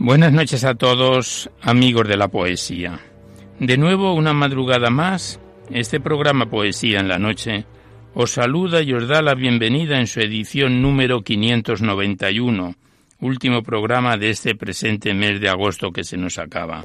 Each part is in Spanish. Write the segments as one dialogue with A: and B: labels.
A: Buenas noches a todos, amigos de la poesía. De nuevo, una madrugada más, este programa Poesía en la Noche os saluda y os da la bienvenida en su edición número 591, último programa de este presente mes de agosto que se nos acaba.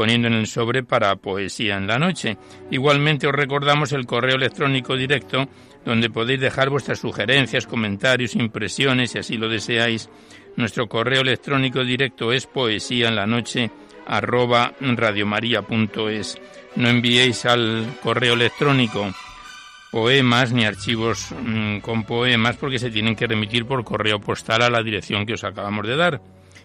A: poniendo en el sobre para Poesía en la Noche. Igualmente os recordamos el correo electrónico directo donde podéis dejar vuestras sugerencias, comentarios, impresiones, si así lo deseáis. Nuestro correo electrónico directo es poesía en la noche arroba radiomaria.es. No enviéis al correo electrónico poemas ni archivos mm, con poemas porque se tienen que remitir por correo postal a la dirección que os acabamos de dar.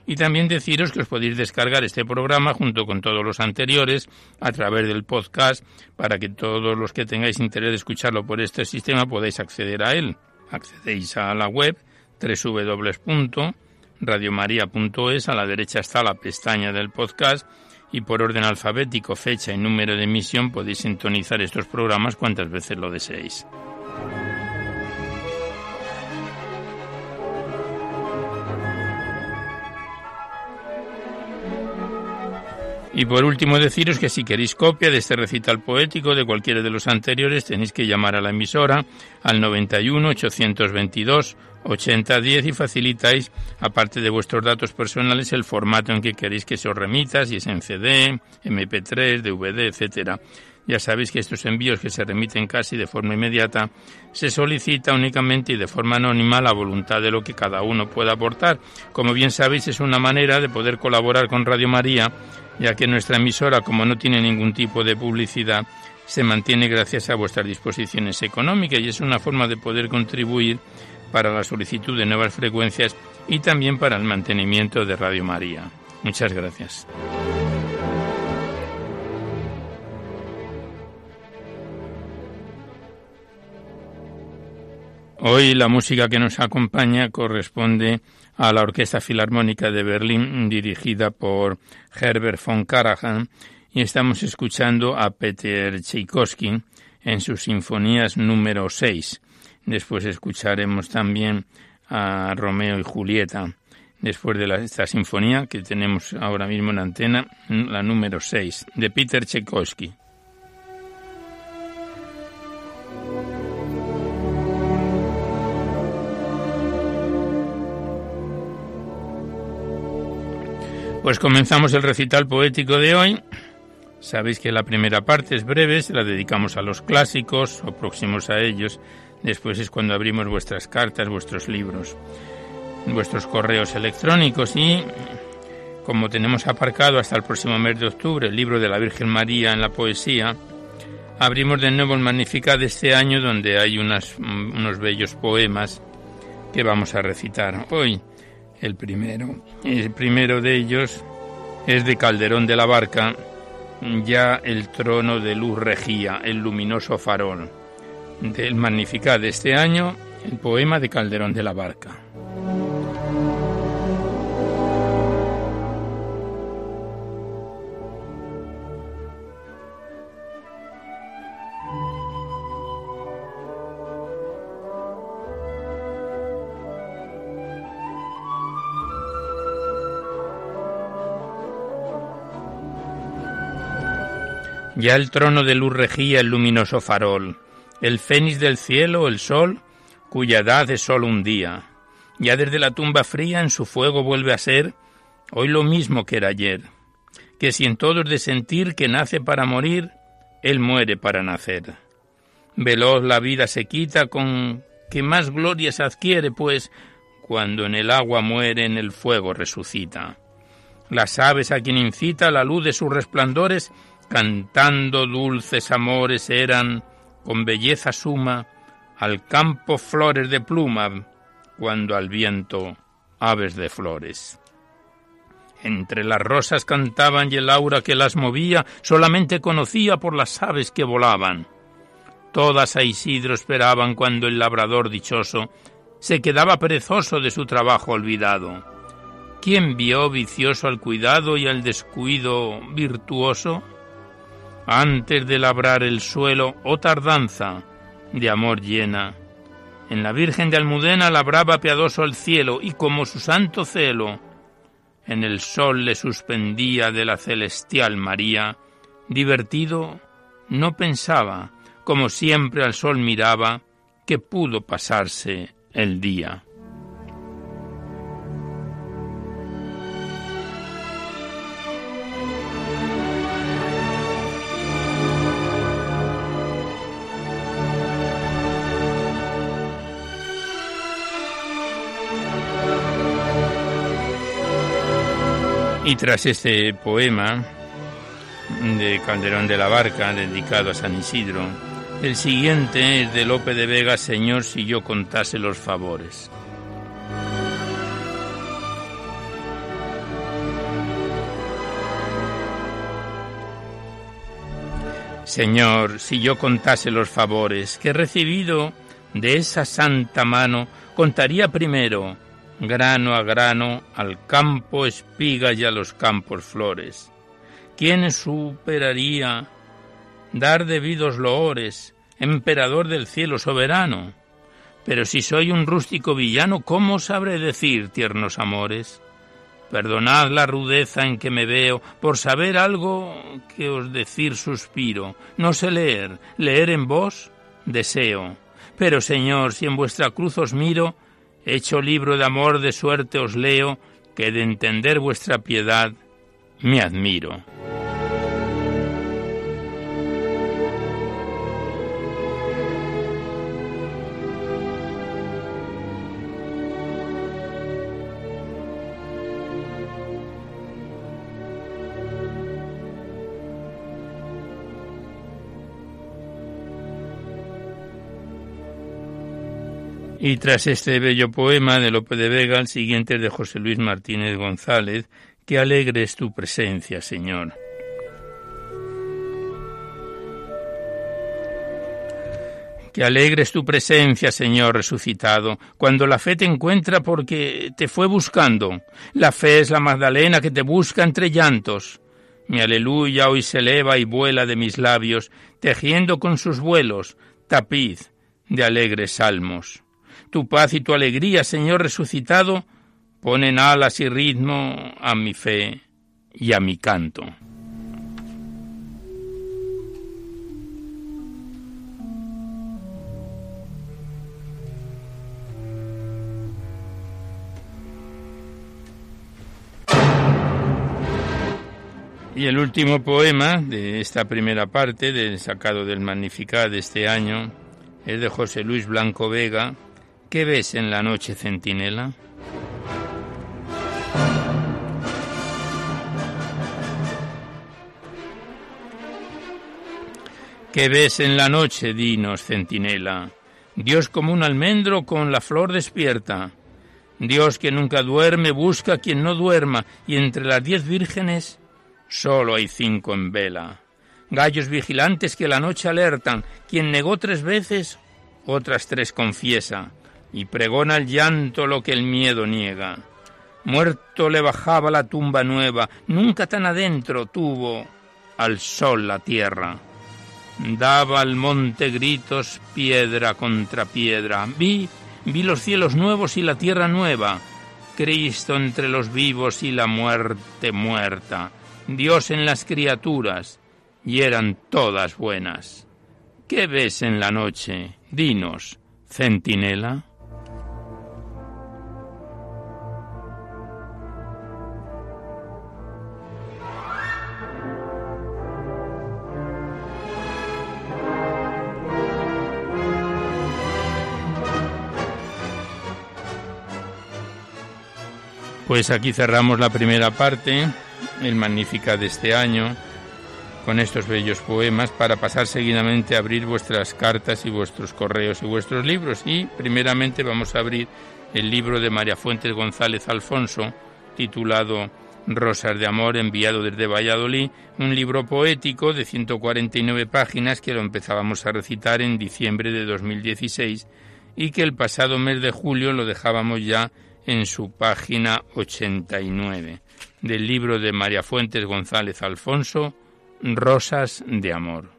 A: Y también deciros que os podéis descargar este programa junto con todos los anteriores a través del podcast para que todos los que tengáis interés de escucharlo por este sistema podáis acceder a él. Accedéis a la web www.radiomaria.es, a la derecha está la pestaña del podcast y por orden alfabético, fecha y número de emisión podéis sintonizar estos programas cuantas veces lo deseéis. Y por último deciros que si queréis copia de este recital poético de cualquiera de los anteriores tenéis que llamar a la emisora al 91 822 8010 y facilitáis, aparte de vuestros datos personales, el formato en que queréis que se os remita, si es en CD, MP3, DVD, etcétera. Ya sabéis que estos envíos que se remiten casi de forma inmediata se solicita únicamente y de forma anónima la voluntad de lo que cada uno pueda aportar. Como bien sabéis, es una manera de poder colaborar con Radio María, ya que nuestra emisora, como no tiene ningún tipo de publicidad, se mantiene gracias a vuestras disposiciones económicas y es una forma de poder contribuir para la solicitud de nuevas frecuencias y también para el mantenimiento de Radio María. Muchas gracias. Hoy la música que nos acompaña corresponde a la Orquesta Filarmónica de Berlín dirigida por Herbert von Karajan y estamos escuchando a Peter Tchaikovsky en sus sinfonías número 6. Después escucharemos también a Romeo y Julieta después de esta sinfonía que tenemos ahora mismo en antena, la número 6, de Peter Tchaikovsky. Pues comenzamos el recital poético de hoy, Sabéis que la primera parte es breve, se la dedicamos a los clásicos o próximos a ellos. Después es cuando abrimos vuestras cartas, vuestros libros, vuestros correos electrónicos y como tenemos aparcado hasta el próximo mes de octubre el libro de la Virgen María en la poesía, abrimos de nuevo el Magnificat de este año donde hay unas, unos bellos poemas que vamos a recitar hoy. El primero, el primero de ellos es de Calderón de la Barca, ya el trono de luz regía, el luminoso farol. Del Magnificat de este año, el poema de Calderón de la Barca. Ya el trono de luz regía el luminoso farol, el fénix del cielo, el sol, cuya edad es solo un día. Ya desde la tumba fría en su fuego vuelve a ser hoy lo mismo que era ayer, que si en todos de sentir que nace para morir, él muere para nacer. Veloz la vida se quita con que más glorias adquiere, pues cuando en el agua muere en el fuego resucita. Las aves a quien incita la luz de sus resplandores cantando dulces amores eran, con belleza suma, al campo flores de pluma, cuando al viento aves de flores. Entre las rosas cantaban y el aura que las movía solamente conocía por las aves que volaban. Todas a Isidro esperaban cuando el labrador dichoso se quedaba perezoso de su trabajo olvidado. ¿Quién vio vicioso al cuidado y al descuido virtuoso? Antes de labrar el suelo, oh tardanza de amor llena. En la Virgen de Almudena labraba piadoso el cielo, y como su santo celo, en el sol le suspendía de la celestial María, divertido, no pensaba, como siempre al sol miraba, que pudo pasarse el día. Y tras este poema de Calderón de la Barca, dedicado a San Isidro, el siguiente es de Lope de Vega, Señor, si yo contase los favores. Señor, si yo contase los favores que he recibido de esa santa mano, contaría primero grano a grano, al campo espiga y a los campos flores. ¿Quién superaría dar debidos loores, emperador del cielo soberano? Pero si soy un rústico villano, ¿cómo sabré decir tiernos amores? Perdonad la rudeza en que me veo, por saber algo que os decir suspiro. No sé leer, leer en vos deseo. Pero, Señor, si en vuestra cruz os miro, hecho libro de amor de suerte os leo, que de entender vuestra piedad me admiro. Y tras este bello poema de Lope de Vega, el siguiente de José Luis Martínez González, que alegre es tu presencia, Señor. Que alegre es tu presencia, Señor resucitado, cuando la fe te encuentra porque te fue buscando. La fe es la Magdalena que te busca entre llantos. Mi aleluya hoy se eleva y vuela de mis labios, tejiendo con sus vuelos tapiz de alegres salmos. Tu paz y tu alegría, Señor resucitado, ponen alas y ritmo a mi fe y a mi canto. Y el último poema de esta primera parte, del sacado del Magnificat de este año, es de José Luis Blanco Vega. ¿Qué ves en la noche, centinela? ¿Qué ves en la noche, dinos, centinela? Dios como un almendro con la flor despierta. Dios que nunca duerme busca a quien no duerma, y entre las diez vírgenes solo hay cinco en vela. Gallos vigilantes que la noche alertan, quien negó tres veces, otras tres confiesa, y pregona el llanto lo que el miedo niega. Muerto le bajaba la tumba nueva, nunca tan adentro tuvo al sol la tierra. Daba al monte gritos piedra contra piedra. Vi, vi los cielos nuevos y la tierra nueva. Cristo entre los vivos y la muerte muerta. Dios en las criaturas, y eran todas buenas. ¿Qué ves en la noche? Dinos, centinela. Pues aquí cerramos la primera parte el Magnífica de este año, con estos bellos poemas, para pasar seguidamente a abrir vuestras cartas y vuestros correos y vuestros libros. Y primeramente vamos a abrir el libro de María Fuentes González Alfonso, titulado Rosas de Amor, enviado desde Valladolid, un libro poético de 149 páginas que lo empezábamos a recitar en diciembre de 2016 y que el pasado mes de julio lo dejábamos ya en su página 89 del libro de María Fuentes González Alfonso, Rosas de Amor.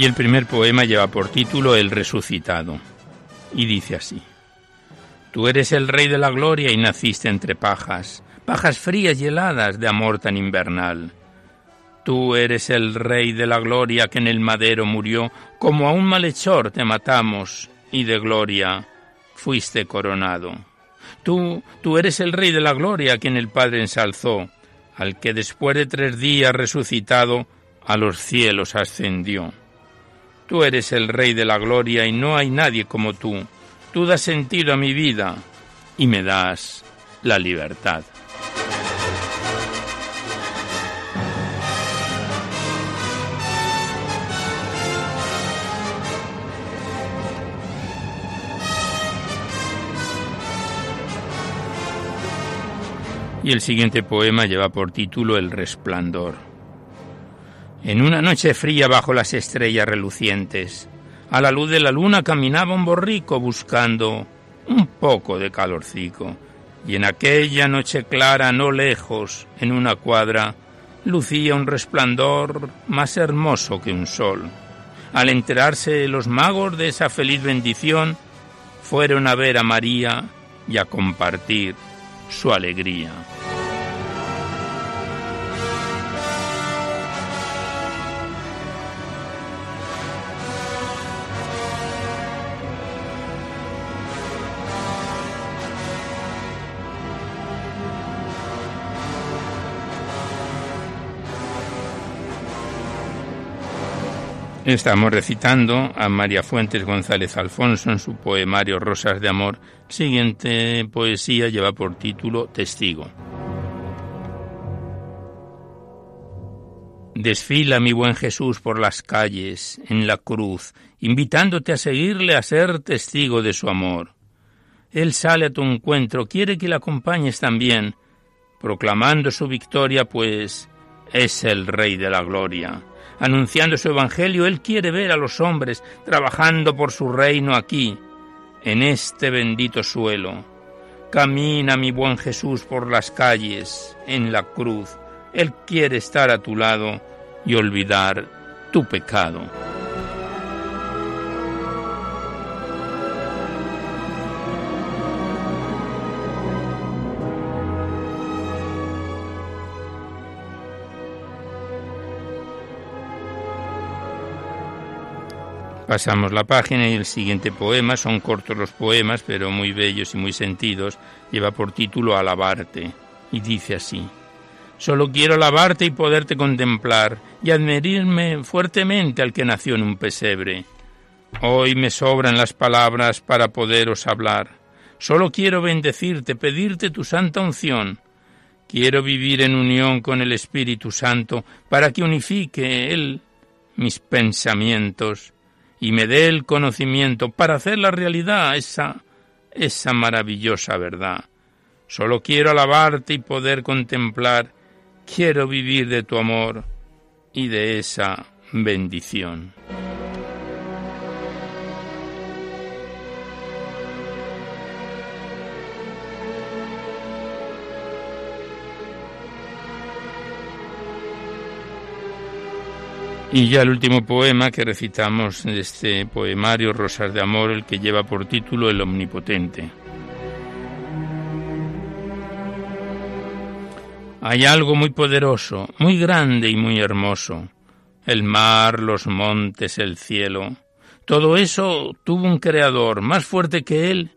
A: Y el primer poema lleva por título El resucitado. Y dice así. Tú eres el rey de la gloria y naciste entre pajas, pajas frías y heladas de amor tan invernal. Tú eres el rey de la gloria que en el madero murió, como a un malhechor te matamos y de gloria fuiste coronado. Tú, tú eres el rey de la gloria que en el Padre ensalzó, al que después de tres días resucitado a los cielos ascendió. Tú eres el Rey de la Gloria y no hay nadie como tú. Tú das sentido a mi vida y me das la libertad. Y el siguiente poema lleva por título El Resplandor. En una noche fría bajo las estrellas relucientes, a la luz de la luna caminaba un borrico buscando un poco de calorcico. Y en aquella noche clara, no lejos, en una cuadra, lucía un resplandor más hermoso que un sol. Al enterarse los magos de esa feliz bendición, fueron a ver a María y a compartir su alegría. Estamos recitando a María Fuentes González Alfonso en su poemario Rosas de Amor. Siguiente poesía lleva por título Testigo. Desfila mi buen Jesús por las calles, en la cruz, invitándote a seguirle a ser testigo de su amor. Él sale a tu encuentro, quiere que le acompañes también, proclamando su victoria, pues es el Rey de la Gloria anunciando su Evangelio, Él quiere ver a los hombres trabajando por su reino aquí, en este bendito suelo. Camina, mi buen Jesús, por las calles, en la cruz. Él quiere estar a tu lado y olvidar tu pecado. Pasamos la página y el siguiente poema, son cortos los poemas, pero muy bellos y muy sentidos, lleva por título Alabarte y dice así. Solo quiero alabarte y poderte contemplar y admirirme fuertemente al que nació en un pesebre. Hoy me sobran las palabras para poderos hablar. Solo quiero bendecirte, pedirte tu santa unción. Quiero vivir en unión con el Espíritu Santo para que unifique Él mis pensamientos y me dé el conocimiento para hacer la realidad esa, esa maravillosa verdad. Solo quiero alabarte y poder contemplar, quiero vivir de tu amor y de esa bendición. Y ya el último poema que recitamos de este poemario Rosas de Amor, el que lleva por título El Omnipotente. Hay algo muy poderoso, muy grande y muy hermoso. El mar, los montes, el cielo. Todo eso tuvo un creador, más fuerte que él,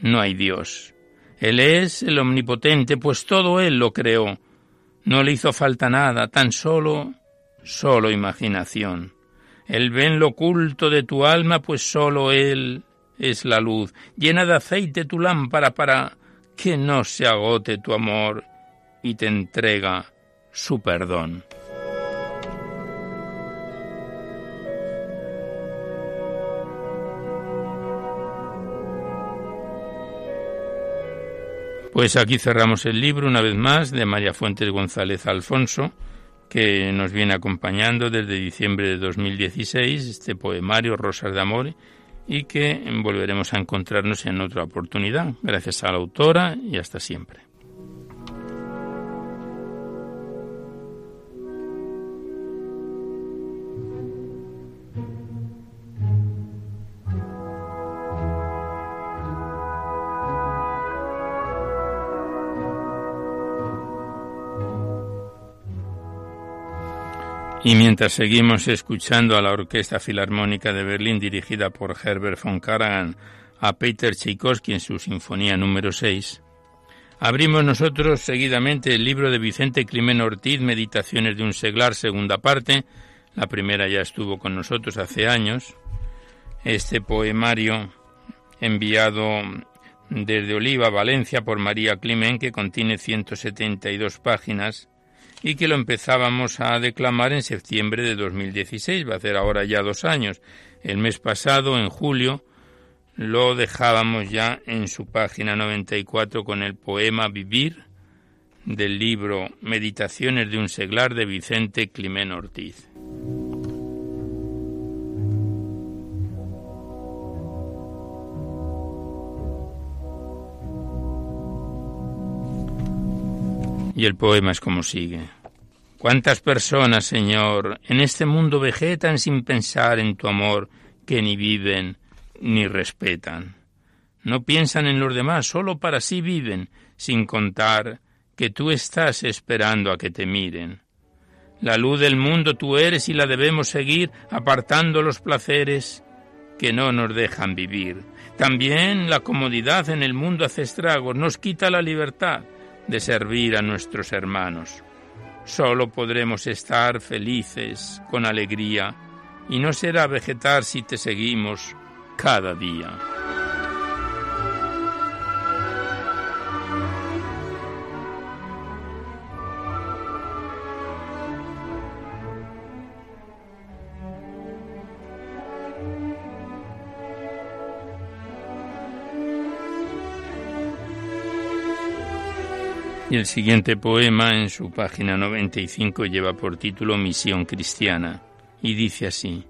A: no hay Dios. Él es el omnipotente, pues todo él lo creó. No le hizo falta nada, tan solo solo imaginación. Él ve en lo oculto de tu alma, pues solo Él es la luz. Llena de aceite tu lámpara para que no se agote tu amor y te entrega su perdón. Pues aquí cerramos el libro una vez más de María Fuentes González Alfonso que nos viene acompañando desde diciembre de 2016, este poemario Rosas de Amor, y que volveremos a encontrarnos en otra oportunidad. Gracias a la autora y hasta siempre. Y mientras seguimos escuchando a la Orquesta Filarmónica de Berlín dirigida por Herbert von Karajan a Peter Tchaikovsky en su Sinfonía número 6, abrimos nosotros seguidamente el libro de Vicente Climen Ortiz, Meditaciones de un seglar, segunda parte. La primera ya estuvo con nosotros hace años. Este poemario enviado desde Oliva, Valencia, por María Climen, que contiene 172 páginas y que lo empezábamos a declamar en septiembre de 2016, va a hacer ahora ya dos años. El mes pasado, en julio, lo dejábamos ya en su página 94 con el poema Vivir del libro Meditaciones de un seglar de Vicente Climén Ortiz. Y el poema es como sigue. ¿Cuántas personas, Señor, en este mundo vegetan sin pensar en tu amor, que ni viven ni respetan? No piensan en los demás, solo para sí viven, sin contar que tú estás esperando a que te miren. La luz del mundo tú eres y la debemos seguir apartando los placeres que no nos dejan vivir. También la comodidad en el mundo hace estragos, nos quita la libertad de servir a nuestros hermanos. Solo podremos estar felices con alegría y no será vegetar si te seguimos cada día. Y el siguiente poema en su página 95 lleva por título Misión Cristiana y dice así,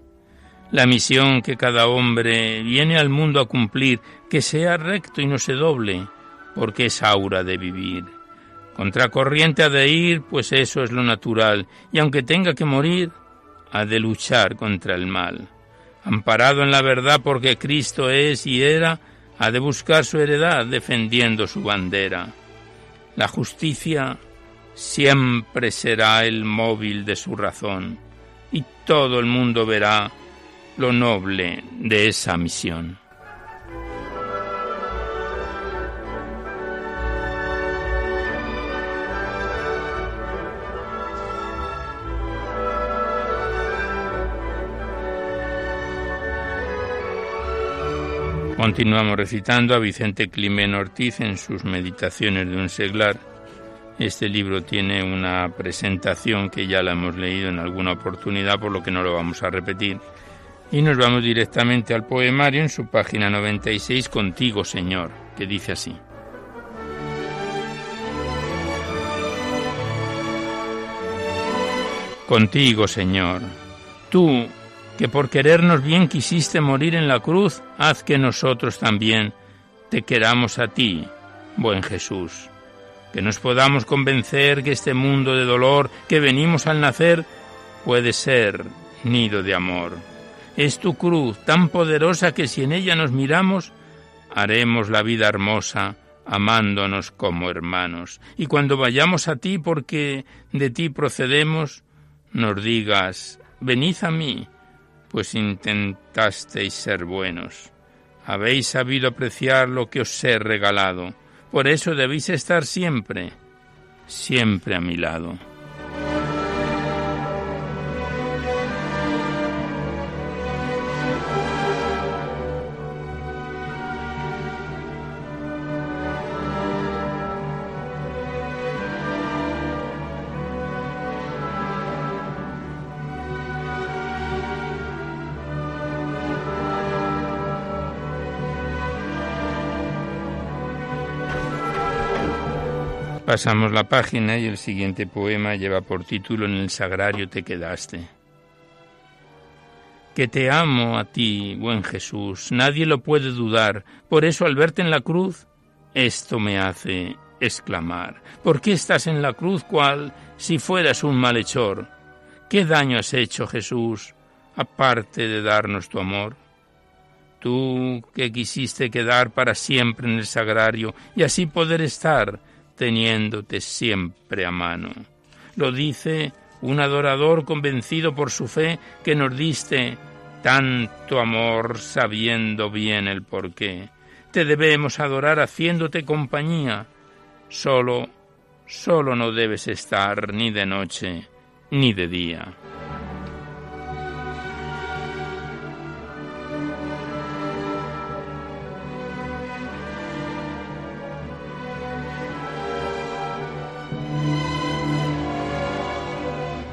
A: La misión que cada hombre viene al mundo a cumplir, que sea recto y no se doble, porque es aura de vivir. Contracorriente ha de ir, pues eso es lo natural, y aunque tenga que morir, ha de luchar contra el mal. Amparado en la verdad porque Cristo es y era, ha de buscar su heredad defendiendo su bandera. La justicia siempre será el móvil de su razón y todo el mundo verá lo noble de esa misión. Continuamos recitando a Vicente Climén Ortiz en sus Meditaciones de un seglar. Este libro tiene una presentación que ya la hemos leído en alguna oportunidad, por lo que no lo vamos a repetir. Y nos vamos directamente al poemario en su página 96, Contigo, Señor, que dice así. Contigo, Señor, tú que por querernos bien quisiste morir en la cruz, haz que nosotros también te queramos a ti, buen Jesús. Que nos podamos convencer que este mundo de dolor que venimos al nacer puede ser nido de amor. Es tu cruz tan poderosa que si en ella nos miramos, haremos la vida hermosa, amándonos como hermanos. Y cuando vayamos a ti porque de ti procedemos, nos digas, venid a mí, pues intentasteis ser buenos. Habéis sabido apreciar lo que os he regalado. Por eso debéis estar siempre, siempre a mi lado. Pasamos la página y el siguiente poema lleva por título En el sagrario te quedaste. Que te amo a ti, buen Jesús, nadie lo puede dudar. Por eso al verte en la cruz, esto me hace exclamar. ¿Por qué estás en la cruz cual si fueras un malhechor? ¿Qué daño has hecho, Jesús, aparte de darnos tu amor? Tú que quisiste quedar para siempre en el sagrario y así poder estar teniéndote siempre a mano. Lo dice un adorador convencido por su fe que nos diste tanto amor sabiendo bien el porqué. Te debemos adorar haciéndote compañía. Solo, solo no debes estar ni de noche ni de día.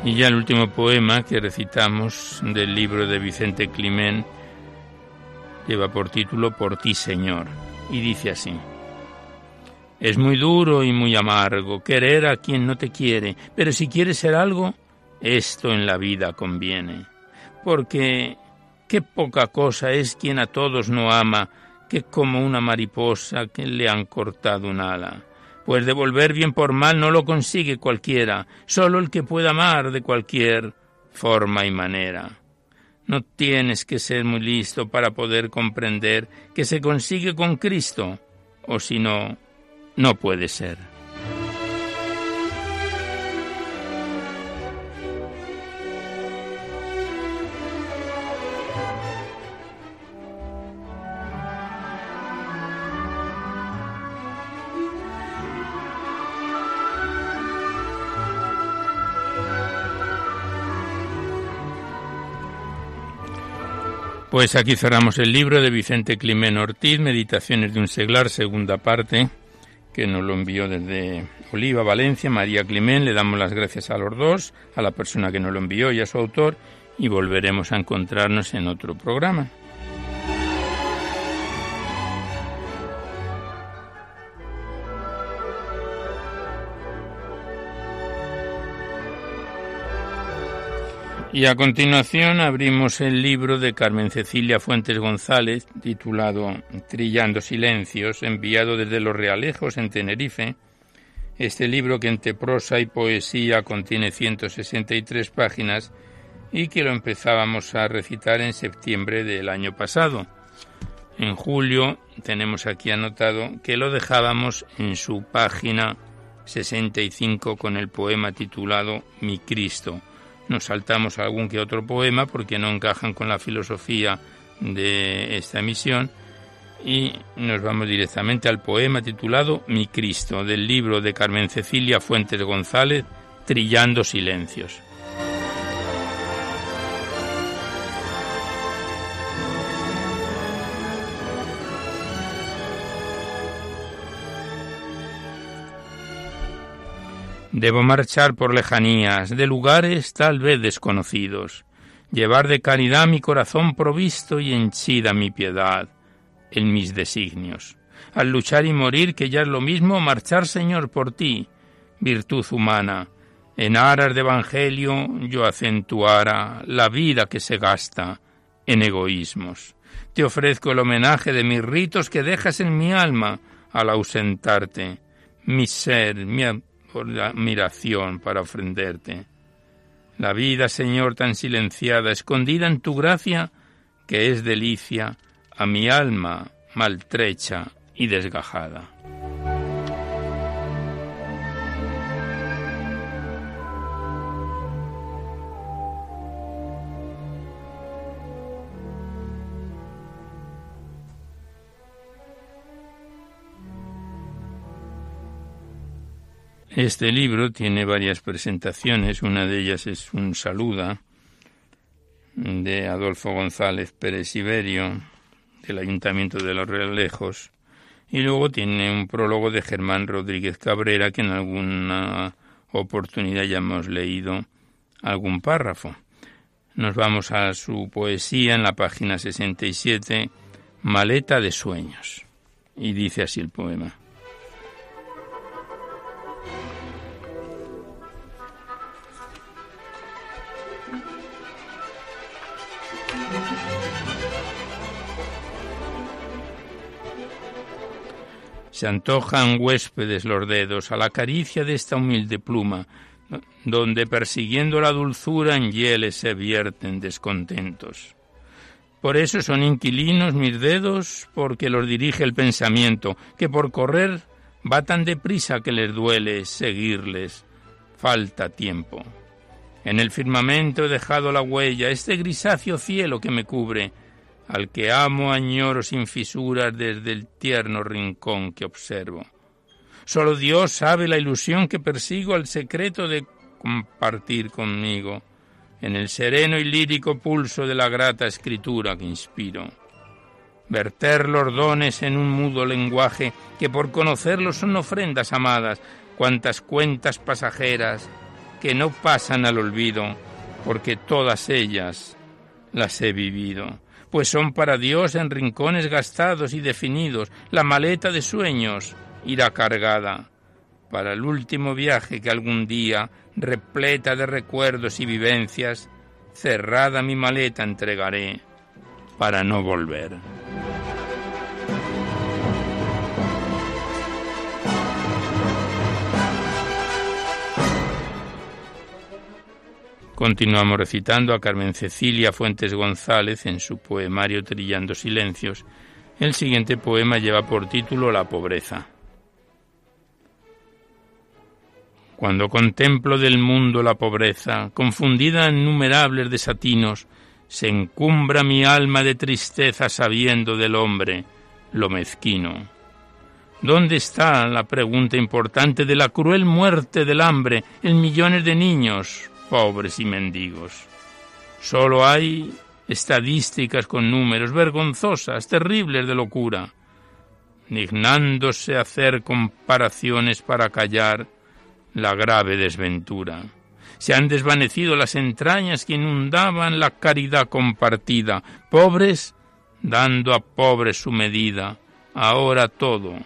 A: Y ya el último poema que recitamos del libro de Vicente Climén lleva por título Por ti, Señor, y dice así. Es muy duro y muy amargo querer a quien no te quiere, pero si quieres ser algo, esto en la vida conviene. Porque qué poca cosa es quien a todos no ama, que como una mariposa que le han cortado un ala pues devolver bien por mal no lo consigue cualquiera, solo el que pueda amar de cualquier forma y manera. No tienes que ser muy listo para poder comprender que se consigue con Cristo, o si no, no puede ser. Pues aquí cerramos el libro de Vicente Climén Ortiz, Meditaciones de un seglar, segunda parte, que nos lo envió desde Oliva, Valencia, María Climén. Le damos las gracias a los dos, a la persona que nos lo envió y a su autor, y volveremos a encontrarnos en otro programa. Y a continuación abrimos el libro de Carmen Cecilia Fuentes González, titulado Trillando Silencios, enviado desde Los Realejos en Tenerife. Este libro que entre prosa y poesía contiene 163 páginas y que lo empezábamos a recitar en septiembre del año pasado. En julio tenemos aquí anotado que lo dejábamos en su página 65 con el poema titulado Mi Cristo Nos saltamos algún que otro poema porque no encajan con la filosofía de esta emisión y nos vamos directamente al poema titulado Mi Cristo del libro de Carmen Cecilia Fuentes González, Trillando Silencios. Debo marchar por lejanías, de lugares tal vez desconocidos, llevar de caridad mi corazón provisto y henchida mi piedad en mis designios. Al luchar y morir, que ya es lo mismo, marchar, Señor, por ti, virtud humana. En aras de evangelio yo acentuara la vida que se gasta en egoísmos. Te ofrezco el homenaje de mis ritos que dejas en mi alma al ausentarte, mi ser, mi por la admiración para ofrenderte. La vida, Señor, tan silenciada, escondida en tu gracia, que es delicia a mi alma maltrecha y desgajada. Este libro tiene varias presentaciones, una de ellas es un saluda de Adolfo González Pérez Iberio del Ayuntamiento de Los Realejos y luego tiene un prólogo de Germán Rodríguez Cabrera que en alguna oportunidad ya hemos leído algún párrafo. Nos vamos a su poesía en la página 67, Maleta de Sueños. Y dice así el poema. Se antojan huéspedes los dedos a la caricia de esta humilde pluma, donde persiguiendo la dulzura en hieles se vierten descontentos. Por eso son inquilinos mis dedos, porque los dirige el pensamiento, que por correr va tan deprisa que les duele seguirles. Falta tiempo. En el firmamento he dejado la huella, este grisáceo cielo que me cubre, al que amo añoro sin fisuras desde el tierno rincón que observo. Solo Dios sabe la ilusión que persigo al secreto de compartir conmigo en el sereno y lírico pulso de la grata escritura que inspiro. Verter los dones en un mudo lenguaje que por conocerlos son ofrendas amadas, cuantas cuentas pasajeras que no pasan al olvido, porque todas ellas las he vivido pues son para Dios en rincones gastados y definidos, la maleta de sueños irá cargada para el último viaje que algún día, repleta de recuerdos y vivencias, cerrada mi maleta entregaré para no volver. Continuamos recitando a Carmen Cecilia Fuentes González en su poemario Trillando Silencios. El siguiente poema lleva por título La pobreza. Cuando contemplo del mundo la pobreza, confundida en innumerables desatinos, se encumbra mi alma de tristeza sabiendo del hombre lo mezquino. ¿Dónde está la pregunta importante de la cruel muerte del hambre en millones de niños, pobres y mendigos. Solo hay estadísticas con números vergonzosas, terribles de locura, dignándose hacer comparaciones para callar la grave desventura. Se han desvanecido las entrañas que inundaban la caridad compartida, pobres dando a pobres su medida, ahora todo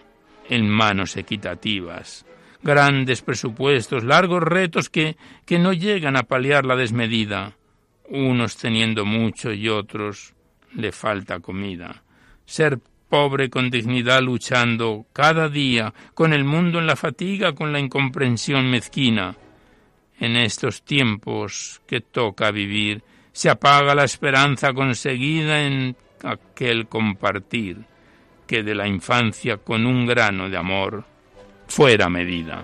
A: en manos equitativas grandes presupuestos, largos retos que, que no llegan a paliar la desmedida, unos teniendo mucho y otros le falta comida. Ser pobre con dignidad luchando cada día con el mundo en la fatiga, con la incomprensión mezquina. En estos tiempos que toca vivir, se apaga la esperanza conseguida en aquel compartir que de la infancia con un grano de amor fuera medida.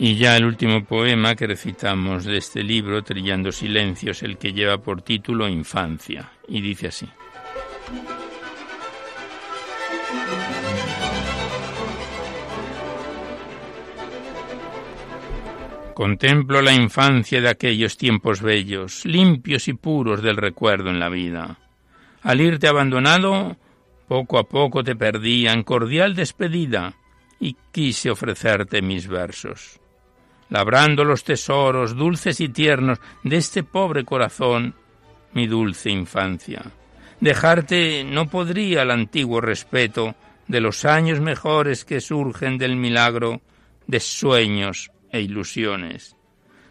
A: Y ya el último poema que recitamos de este libro, Trillando Silencios, el que lleva por título Infancia, y dice así. Contemplo la infancia de aquellos tiempos bellos, limpios y puros del recuerdo en la vida. Al irte abandonado, poco a poco te perdí en cordial despedida y quise ofrecerte mis versos labrando los tesoros dulces y tiernos de este pobre corazón, mi dulce infancia. Dejarte no podría el antiguo respeto de los años mejores que surgen del milagro de sueños e ilusiones.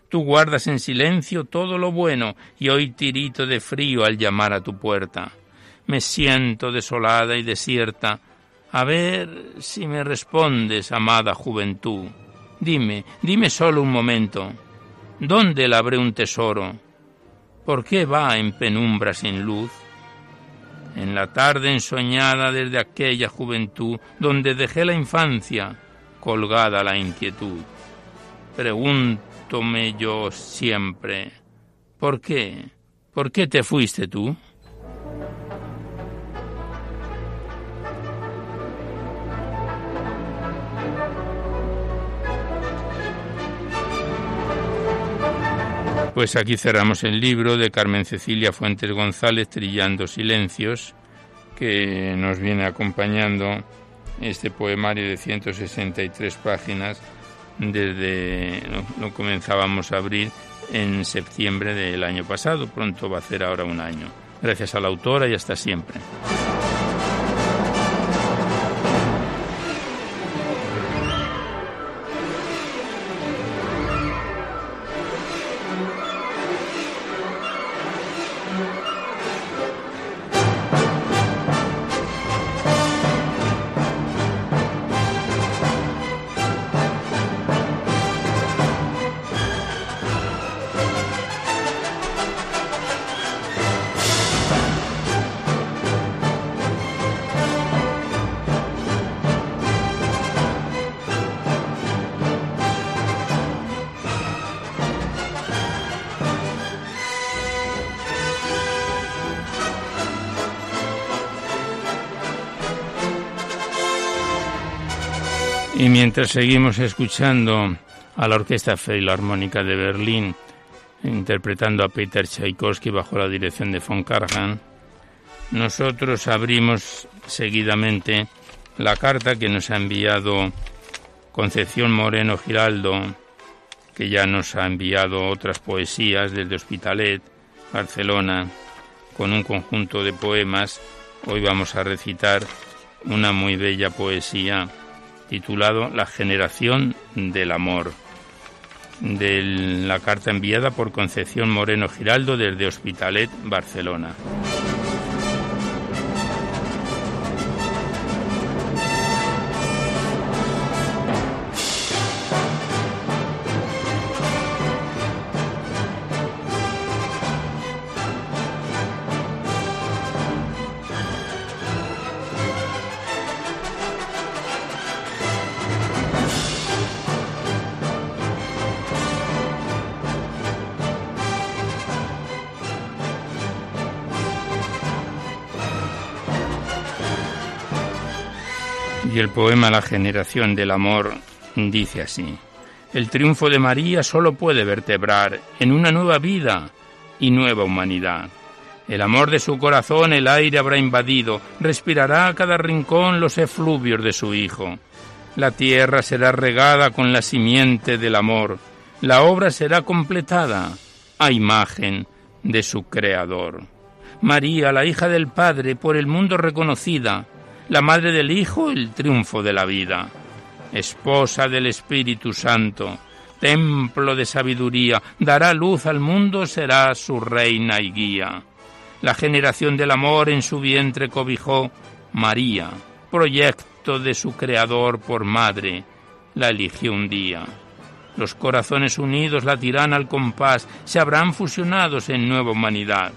A: Tú guardas en silencio todo lo bueno y hoy tirito de frío al llamar a tu puerta. Me siento desolada y desierta. A ver si me respondes, amada juventud. Dime, dime solo un momento, ¿dónde labré un tesoro? ¿Por qué va en penumbra sin luz? En la tarde ensoñada desde aquella juventud, donde dejé la infancia, colgada la inquietud. Pregúntome yo siempre, ¿por qué? ¿Por qué te fuiste tú? Pues aquí cerramos el libro de Carmen Cecilia Fuentes González, Trillando Silencios, que nos viene acompañando este poemario de 163 páginas desde lo, comenzábamos a abrir en septiembre del año pasado, pronto va a ser ahora un año. Gracias a la autora y hasta siempre. Mientras seguimos escuchando a la Orquesta Filarmónica de Berlín interpretando a Peter Tchaikovsky bajo la dirección de von Karajan, nosotros abrimos seguidamente la carta que nos ha enviado Concepción Moreno Giraldo, que ya nos ha enviado otras poesías desde Hospitalet, Barcelona, con un conjunto de poemas. Hoy vamos a recitar una muy bella poesía titulado La generación del amor, de la carta enviada por Concepción Moreno Giraldo desde Hospitalet, Barcelona. Poema La generación del amor dice así. El triunfo de María solo puede vertebrar en una nueva vida y nueva humanidad. El amor de su corazón el aire habrá invadido, respirará a cada rincón los efluvios de su Hijo. La tierra será regada con la simiente del amor, la obra será completada a imagen de su Creador. María, la hija del Padre, por el mundo reconocida, la madre del Hijo, el triunfo de la vida, esposa del Espíritu Santo, templo de sabiduría, dará luz al mundo, será su reina y guía. La generación del amor en su vientre cobijó María, proyecto de su Creador por madre, la eligió un día. Los corazones unidos latirán al compás, se habrán fusionados en nueva humanidad.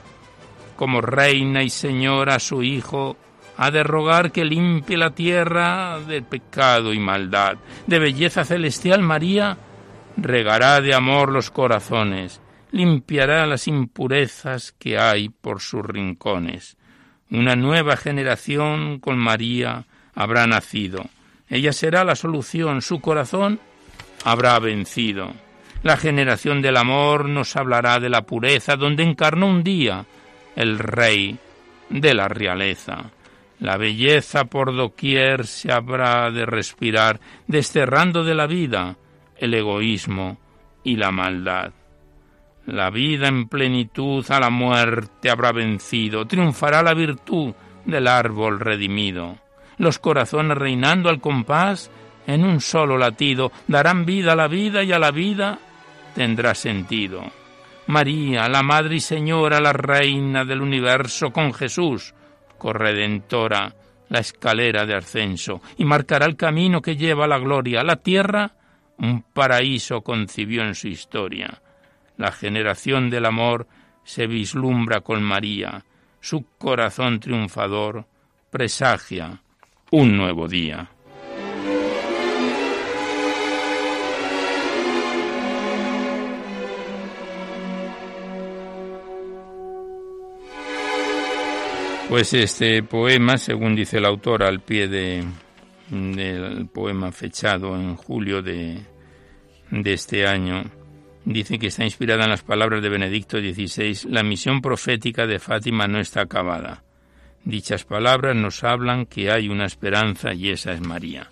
A: Como reina y señora su Hijo, ha de rogar que limpie la tierra de pecado y maldad. De belleza celestial María regará de amor los corazones, limpiará las impurezas que hay por sus rincones. Una nueva generación con María habrá nacido. Ella será la solución, su corazón habrá vencido. La generación del amor nos hablará de la pureza donde encarnó un día el rey de la realeza. La belleza por doquier se habrá de respirar, desterrando de la vida el egoísmo y la maldad. La vida en plenitud a la muerte habrá vencido, triunfará la virtud del árbol redimido. Los corazones reinando al compás en un solo latido darán vida a la vida y a la vida tendrá sentido. María, la Madre y Señora, la Reina del universo, con Jesús, corredentora, la escalera de ascenso, y marcará el camino que lleva a la gloria. La tierra, un paraíso concibió en su historia. La generación del amor se vislumbra con María. Su corazón triunfador presagia un nuevo día. Pues este poema, según dice el autor al pie de, del poema fechado en julio de, de este año, dice que está inspirada en las palabras de Benedicto XVI, la misión profética de Fátima no está acabada. Dichas palabras nos hablan que hay una esperanza y esa es María.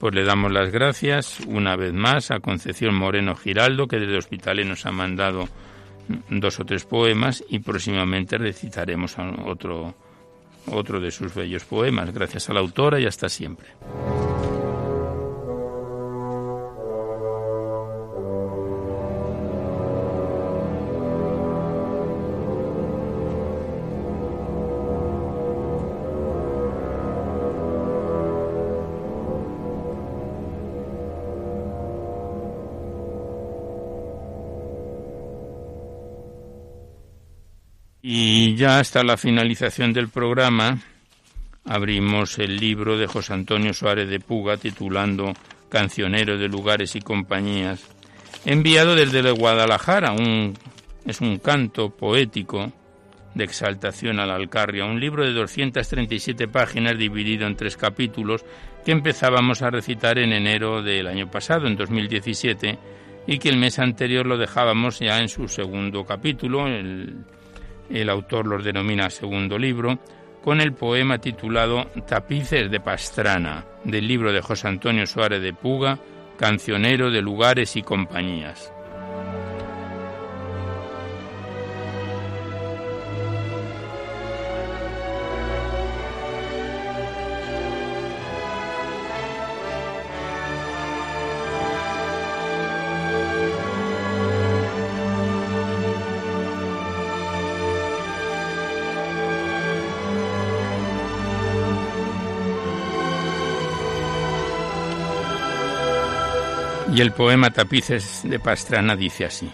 A: Pues le damos las gracias una vez más a Concepción Moreno Giraldo, que desde Hospitales nos ha mandado dos o tres poemas y próximamente recitaremos otro otro de sus bellos poemas. Gracias a la autora y hasta siempre. Ya hasta la finalización del programa abrimos el libro de José Antonio Suárez de Puga titulando Cancionero de lugares y compañías, enviado desde Guadalajara. Un, es un canto poético de exaltación a la Alcarria, un libro de 237 páginas dividido en tres capítulos que empezábamos a recitar en enero del año pasado, en 2017, y que el mes anterior lo dejábamos ya en su segundo capítulo, el el autor los denomina segundo libro, con el poema titulado Tapices de Pastrana, del libro de José Antonio Suárez de Puga, Cancionero de Lugares y Compañías. Y el poema Tapices de Pastrana dice así.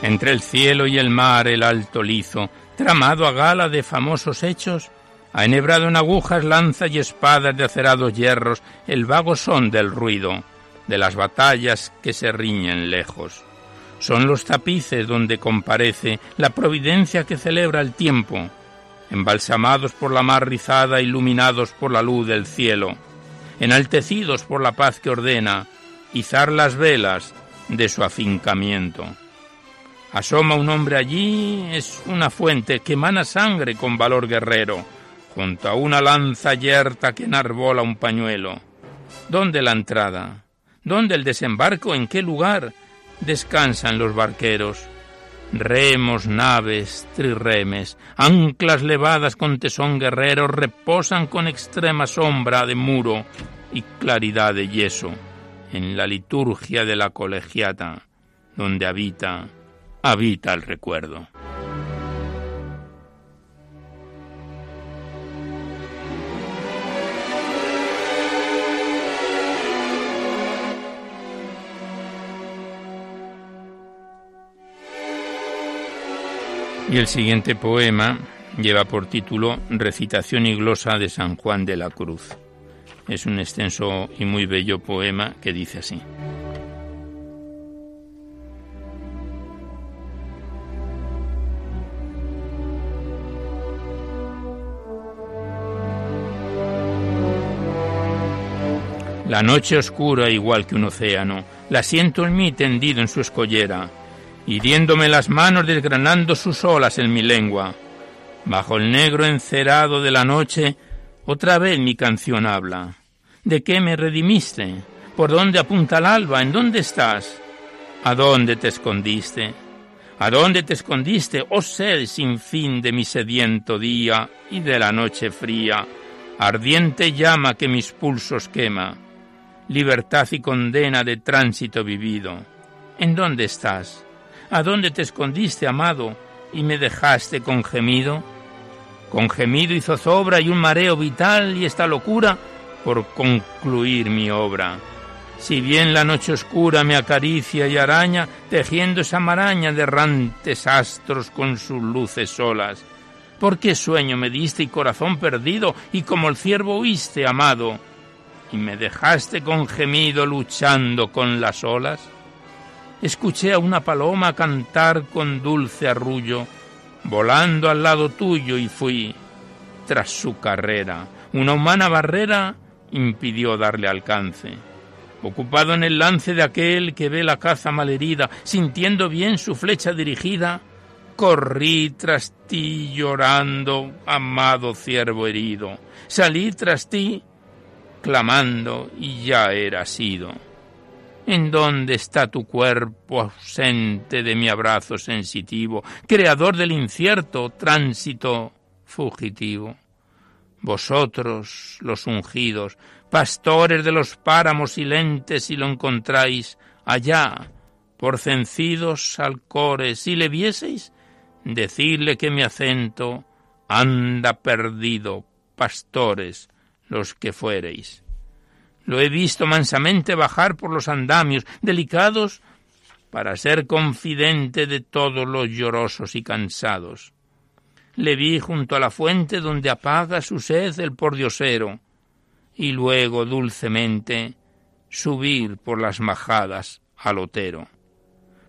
A: Entre el cielo y el mar el alto lizo, tramado a gala de famosos hechos, ha enhebrado en agujas, lanza y espadas de acerados hierros el vago son del ruido, de las batallas que se riñen lejos. Son los tapices donde comparece la providencia que celebra el tiempo, embalsamados por la mar rizada, iluminados por la luz del cielo, enaltecidos por la paz que ordena, izar las velas de su afincamiento. Asoma un hombre allí, es una fuente que emana sangre con valor guerrero, junto a una lanza yerta que enarbola un pañuelo. ¿Dónde la entrada? ¿Dónde el desembarco? ¿En qué lugar? Descansan los barqueros Remos, naves, trirremes, anclas levadas con tesón guerrero reposan con extrema sombra de muro y claridad de yeso en la liturgia de la colegiata, donde habita, habita el recuerdo. Y el siguiente poema lleva por título Recitación y glosa de San Juan de la Cruz. Es un extenso y muy bello poema que dice así. La noche oscura igual que un océano, la siento en mí tendido en su escollera, hiriéndome las manos desgranando sus olas en mi lengua. Bajo el negro encerado de la noche, otra vez mi canción habla. ¿De qué me redimiste? ¿Por dónde apunta el alba? ¿En dónde estás? ¿A dónde te escondiste? ¿A dónde te escondiste, oh sed sin fin de mi sediento día y de la noche fría, ardiente llama que mis pulsos quema? libertad y condena de tránsito vivido. ¿En dónde estás? ¿A dónde te escondiste, amado, y me dejaste con gemido? Con gemido y zozobra y un mareo vital y esta locura por concluir mi obra. Si bien la noche oscura me acaricia y araña, tejiendo esa maraña de errantes astros con sus luces solas. ¿Por qué sueño me diste y corazón perdido, y como el ciervo huiste, amado? y me dejaste con gemido luchando con las olas? Escuché a una paloma cantar con dulce arrullo, volando al lado tuyo y fui tras su carrera. Una humana barrera impidió darle alcance. Ocupado en el lance de aquel que ve la caza malherida, sintiendo bien su flecha dirigida, corrí tras ti llorando, amado ciervo herido. Salí tras ti clamando y ya era sido. ¿En dónde está tu cuerpo ausente de mi abrazo sensitivo, creador del incierto tránsito fugitivo? Vosotros, los ungidos, pastores de los páramos silentes, si lo encontráis allá, por cencidos alcores, si le vieseis, decidle que mi acento anda perdido, pastores, los que fuereis. Lo he visto mansamente bajar por los andamios delicados para ser confidente de todos los llorosos y cansados. Le vi junto a la fuente donde apaga su sed el pordiosero, y luego dulcemente subir por las majadas al otero.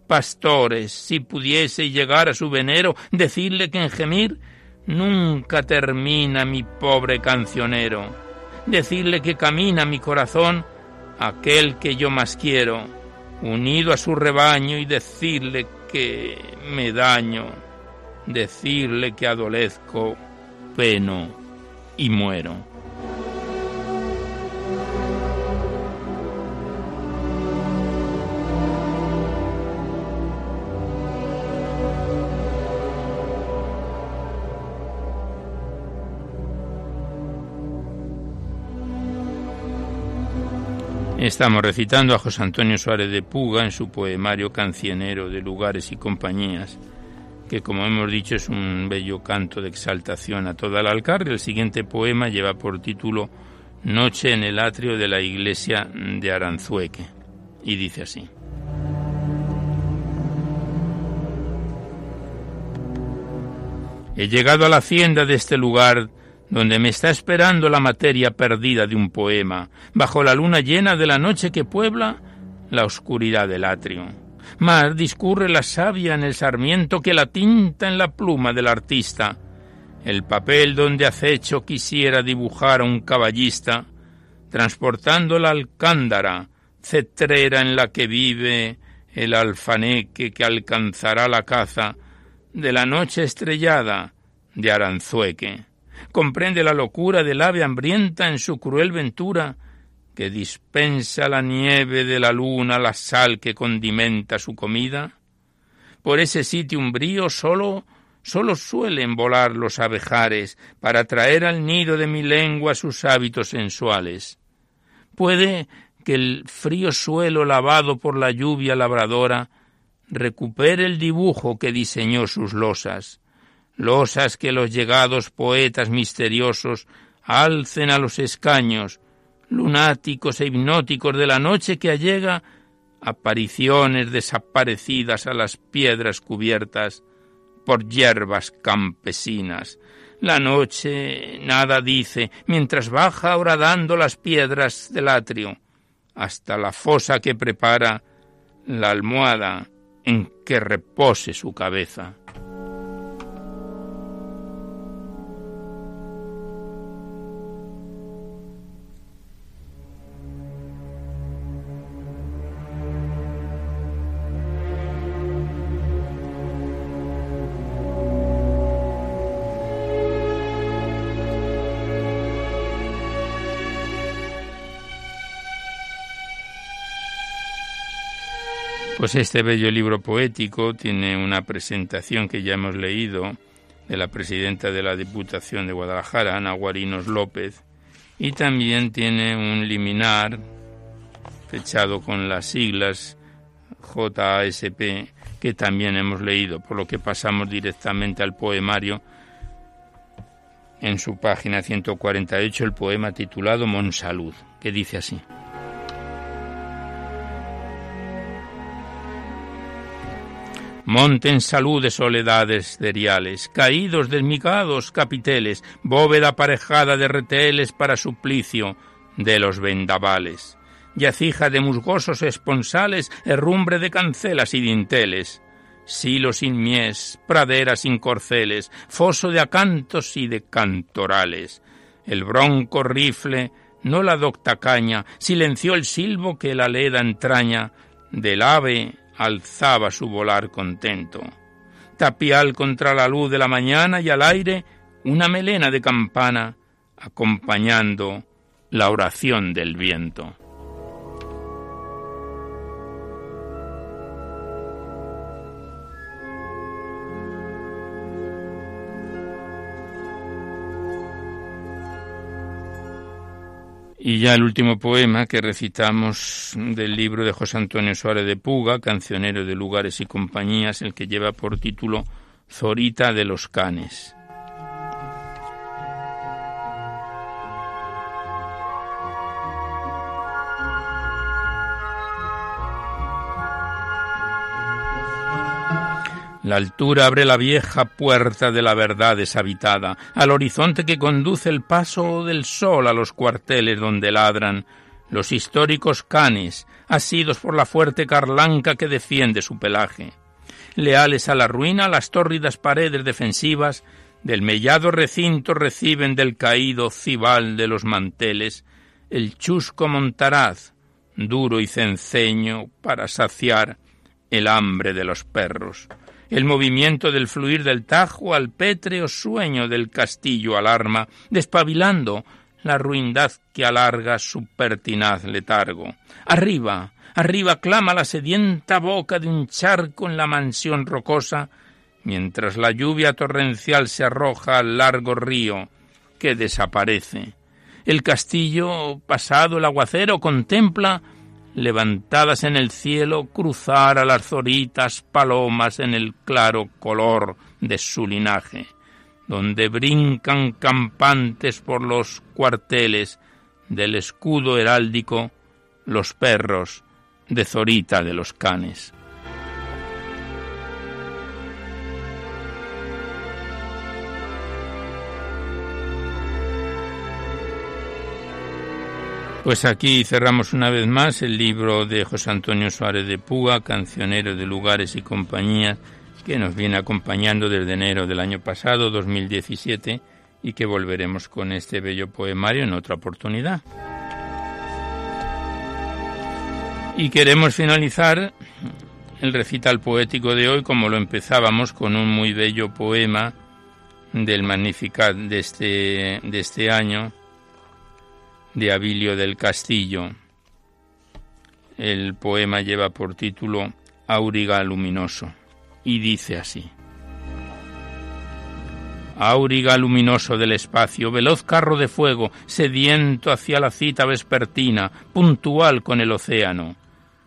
A: Pastores, si pudiese llegar a su venero, decirle que en gemir nunca termina mi pobre cancionero decirle que camina mi corazón aquel que yo más quiero, unido a su rebaño y decirle que me daño, decirle que adolezco, peno y muero. Estamos recitando a José Antonio Suárez de Puga en su poemario Cancionero de Lugares y Compañías, que como hemos dicho es un bello canto de exaltación a toda la alcarria. El siguiente poema lleva por título Noche en el atrio de la iglesia de Aranzueque y dice así. He llegado a la hacienda de este lugar donde me está esperando la materia perdida de un poema, bajo la luna llena de la noche que puebla la oscuridad del atrio. Más discurre la savia en el sarmiento que la tinta en la pluma del artista. El papel donde acecho quisiera dibujar a un caballista, transportando la alcándara, cetrera en la que vive el alfaneque que alcanzará la caza de la noche estrellada de Aranzueque comprende la locura del ave hambrienta en su cruel ventura, que dispensa la nieve de la luna, la sal que condimenta su comida? Por ese sitio umbrío solo solo suelen volar los abejares para traer al nido de mi lengua sus hábitos sensuales. Puede que el frío suelo lavado por la lluvia labradora recupere el dibujo que diseñó sus losas, losas que los llegados poetas misteriosos alcen a los escaños, lunáticos e hipnóticos de la noche que allega apariciones desaparecidas a las piedras cubiertas por hierbas campesinas, La noche nada dice, mientras baja horadando las piedras del atrio, hasta la fosa que prepara la almohada en que repose su cabeza. Pues este bello libro poético tiene una presentación que ya hemos leído de la presidenta de la Diputación de Guadalajara, Ana Guarinos López, y también tiene un liminar fechado con las siglas JASP que también hemos leído, por lo que pasamos directamente al poemario en su página 148 el poema titulado Monsalud, que dice así. Monten saludes soledades deriales, caídos desmigados capiteles, bóveda aparejada de reteles para suplicio de los vendavales, yacija de musgosos esponsales, herrumbre de cancelas y dinteles, silo sin mies, pradera sin corceles, foso de acantos y de cantorales. El bronco rifle, no la docta caña, silenció el silbo que la leda entraña del ave alzaba su volar contento. Tapial contra la luz de la mañana y al aire una melena de campana acompañando la oración del viento. Y ya el último poema que recitamos del libro de José Antonio Suárez de Puga, cancionero de lugares y compañías, el que lleva por título Zorita de los Canes. La altura abre la vieja puerta de la verdad deshabitada, al horizonte que conduce el paso del sol a los cuarteles donde ladran. Los históricos canes, asidos por la fuerte carlanca que defiende su pelaje. Leales a la ruina, las tórridas paredes defensivas del mellado recinto reciben del caído cibal de los manteles. El chusco montaraz, duro y cenceño para saciar el hambre de los perros el movimiento del fluir del Tajo al pétreo sueño del castillo alarma, despabilando la ruindad que alarga su pertinaz letargo. Arriba, arriba clama la sedienta boca de un charco en la mansión rocosa, mientras la lluvia torrencial se arroja al largo río que desaparece. El castillo, pasado el aguacero, contempla levantadas en el cielo, cruzar a las zoritas palomas en el claro color de su linaje, donde brincan campantes por los cuarteles del escudo heráldico los perros de Zorita de los Canes. Pues aquí cerramos una vez más el libro de José Antonio Suárez de Puga, cancionero de lugares y compañías, que nos viene acompañando desde enero del año pasado, 2017, y que volveremos con este bello poemario en otra oportunidad. Y queremos finalizar el recital poético de hoy como lo empezábamos con un muy bello poema del Magnificat de este, de este año, de Abilio del Castillo. El poema lleva por título Auriga luminoso y dice así. Auriga luminoso del espacio, veloz carro de fuego, sediento hacia la cita vespertina, puntual con el océano.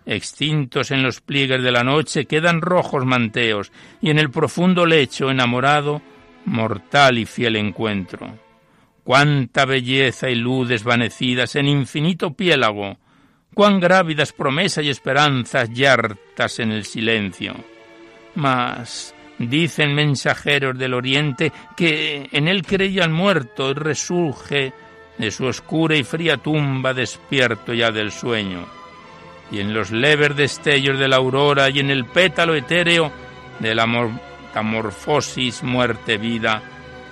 A: Extintos en los pliegues de la noche quedan rojos manteos, y en el profundo lecho enamorado, mortal y fiel encuentro cuánta belleza y luz desvanecidas en infinito piélago, cuán grávidas promesas y esperanzas yertas en el silencio. Mas Dicen mensajeros del oriente que en él creía el muerto y resurge de su oscura y fría tumba despierto ya del sueño. Y en los leves destellos de la aurora y en el pétalo etéreo de la metamorfosis muerte-vida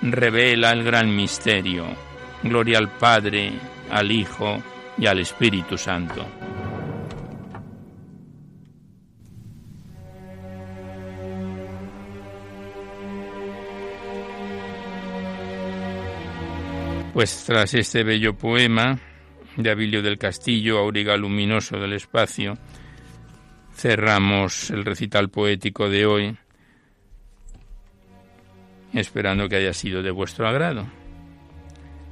A: revela el gran misterio. Gloria al Padre, al Hijo y al Espíritu Santo. Pues tras este bello poema de Abilio del Castillo, Auriga Luminoso del Espacio, cerramos el recital poético de hoy, esperando que haya sido de vuestro agrado.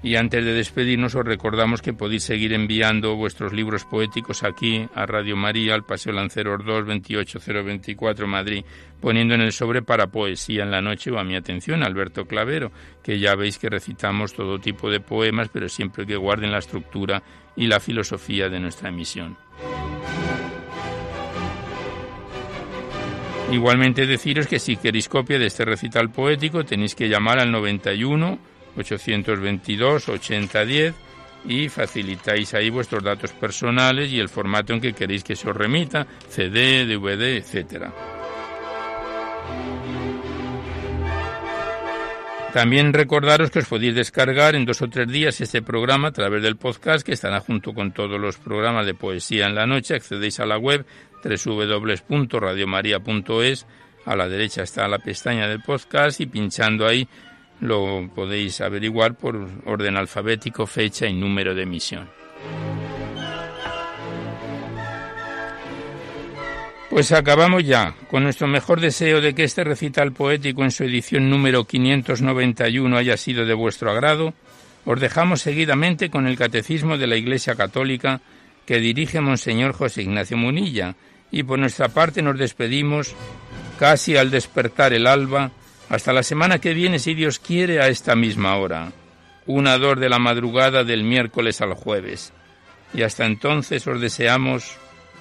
A: Y antes de despedirnos os recordamos que podéis seguir enviando vuestros libros poéticos aquí a Radio María, al Paseo Lanceros 2, 28024 Madrid, poniendo en el sobre para poesía en la noche o a mi atención, Alberto Clavero, que ya veis que recitamos todo tipo de poemas, pero siempre que guarden la estructura y la filosofía de nuestra emisión. Igualmente deciros que si queréis copia de este recital poético tenéis que llamar al 91 822 8010 y facilitáis ahí vuestros datos personales y el formato en que queréis que se os remita, CD, DVD, etcétera. También recordaros que os podéis descargar en dos o tres días este programa a través del podcast que estará junto con todos los programas de poesía en la noche. Accedéis a la web www.radiomaria.es. A la derecha está la pestaña del podcast y pinchando ahí lo podéis averiguar por orden alfabético, fecha y número de emisión. Pues acabamos ya, con nuestro mejor deseo de que este recital poético en su edición número 591 haya sido de vuestro agrado, os dejamos seguidamente con el Catecismo de la Iglesia Católica que dirige Monseñor José Ignacio Munilla, y por nuestra parte nos despedimos casi al despertar el alba, hasta la semana que viene, si Dios quiere, a esta misma hora. Una dor de la madrugada del miércoles al jueves. Y hasta entonces os deseamos